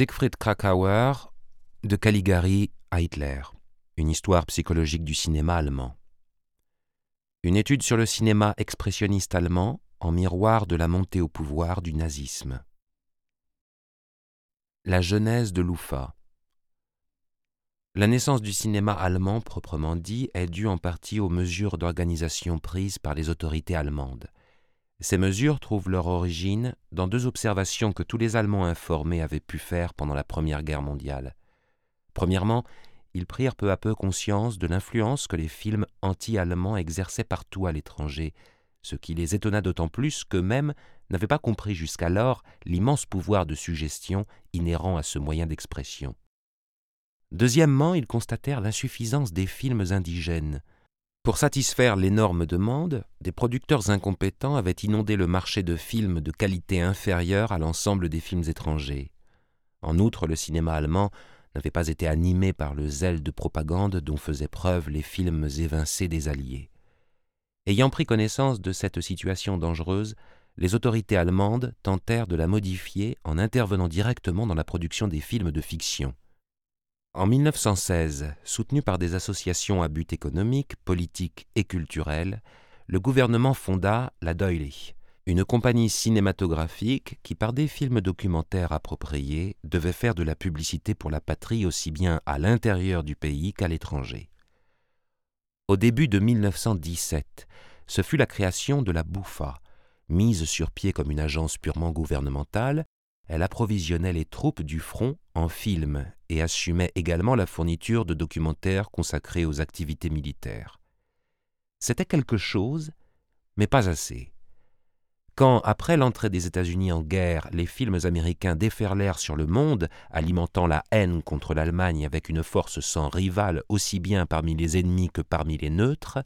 Siegfried Krakauer, De Caligari à Hitler, une histoire psychologique du cinéma allemand. Une étude sur le cinéma expressionniste allemand en miroir de la montée au pouvoir du nazisme. La genèse de l'UFA. La naissance du cinéma allemand proprement dit est due en partie aux mesures d'organisation prises par les autorités allemandes. Ces mesures trouvent leur origine dans deux observations que tous les Allemands informés avaient pu faire pendant la Première Guerre mondiale. Premièrement, ils prirent peu à peu conscience de l'influence que les films anti-allemands exerçaient partout à l'étranger, ce qui les étonna d'autant plus qu'eux-mêmes n'avaient pas compris jusqu'alors l'immense pouvoir de suggestion inhérent à ce moyen d'expression. Deuxièmement, ils constatèrent l'insuffisance des films indigènes, pour satisfaire l'énorme demande, des producteurs incompétents avaient inondé le marché de films de qualité inférieure à l'ensemble des films étrangers. En outre, le cinéma allemand n'avait pas été animé par le zèle de propagande dont faisaient preuve les films évincés des Alliés. Ayant pris connaissance de cette situation dangereuse, les autorités allemandes tentèrent de la modifier en intervenant directement dans la production des films de fiction. En 1916, soutenu par des associations à but économique, politique et culturel, le gouvernement fonda la Doily, une compagnie cinématographique qui, par des films documentaires appropriés, devait faire de la publicité pour la patrie aussi bien à l'intérieur du pays qu'à l'étranger. Au début de 1917, ce fut la création de la Bouffa, mise sur pied comme une agence purement gouvernementale elle approvisionnait les troupes du front en films et assumait également la fourniture de documentaires consacrés aux activités militaires. C'était quelque chose, mais pas assez. Quand, après l'entrée des États-Unis en guerre, les films américains déferlèrent sur le monde, alimentant la haine contre l'Allemagne avec une force sans rivale aussi bien parmi les ennemis que parmi les neutres,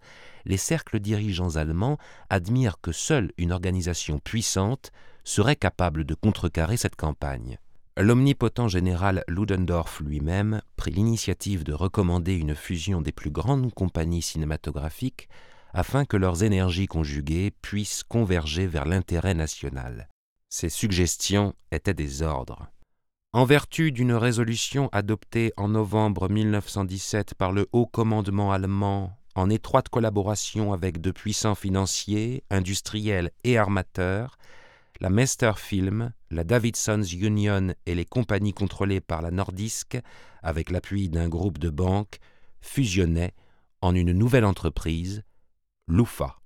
les cercles dirigeants allemands admirent que seule une organisation puissante serait capable de contrecarrer cette campagne. L'omnipotent général Ludendorff lui-même prit l'initiative de recommander une fusion des plus grandes compagnies cinématographiques afin que leurs énergies conjuguées puissent converger vers l'intérêt national. Ces suggestions étaient des ordres. En vertu d'une résolution adoptée en novembre 1917 par le haut commandement allemand en étroite collaboration avec de puissants financiers, industriels et armateurs, la Mester Film, la Davidson's Union et les compagnies contrôlées par la Nordisk, avec l'appui d'un groupe de banques, fusionnaient en une nouvelle entreprise, l'UFA.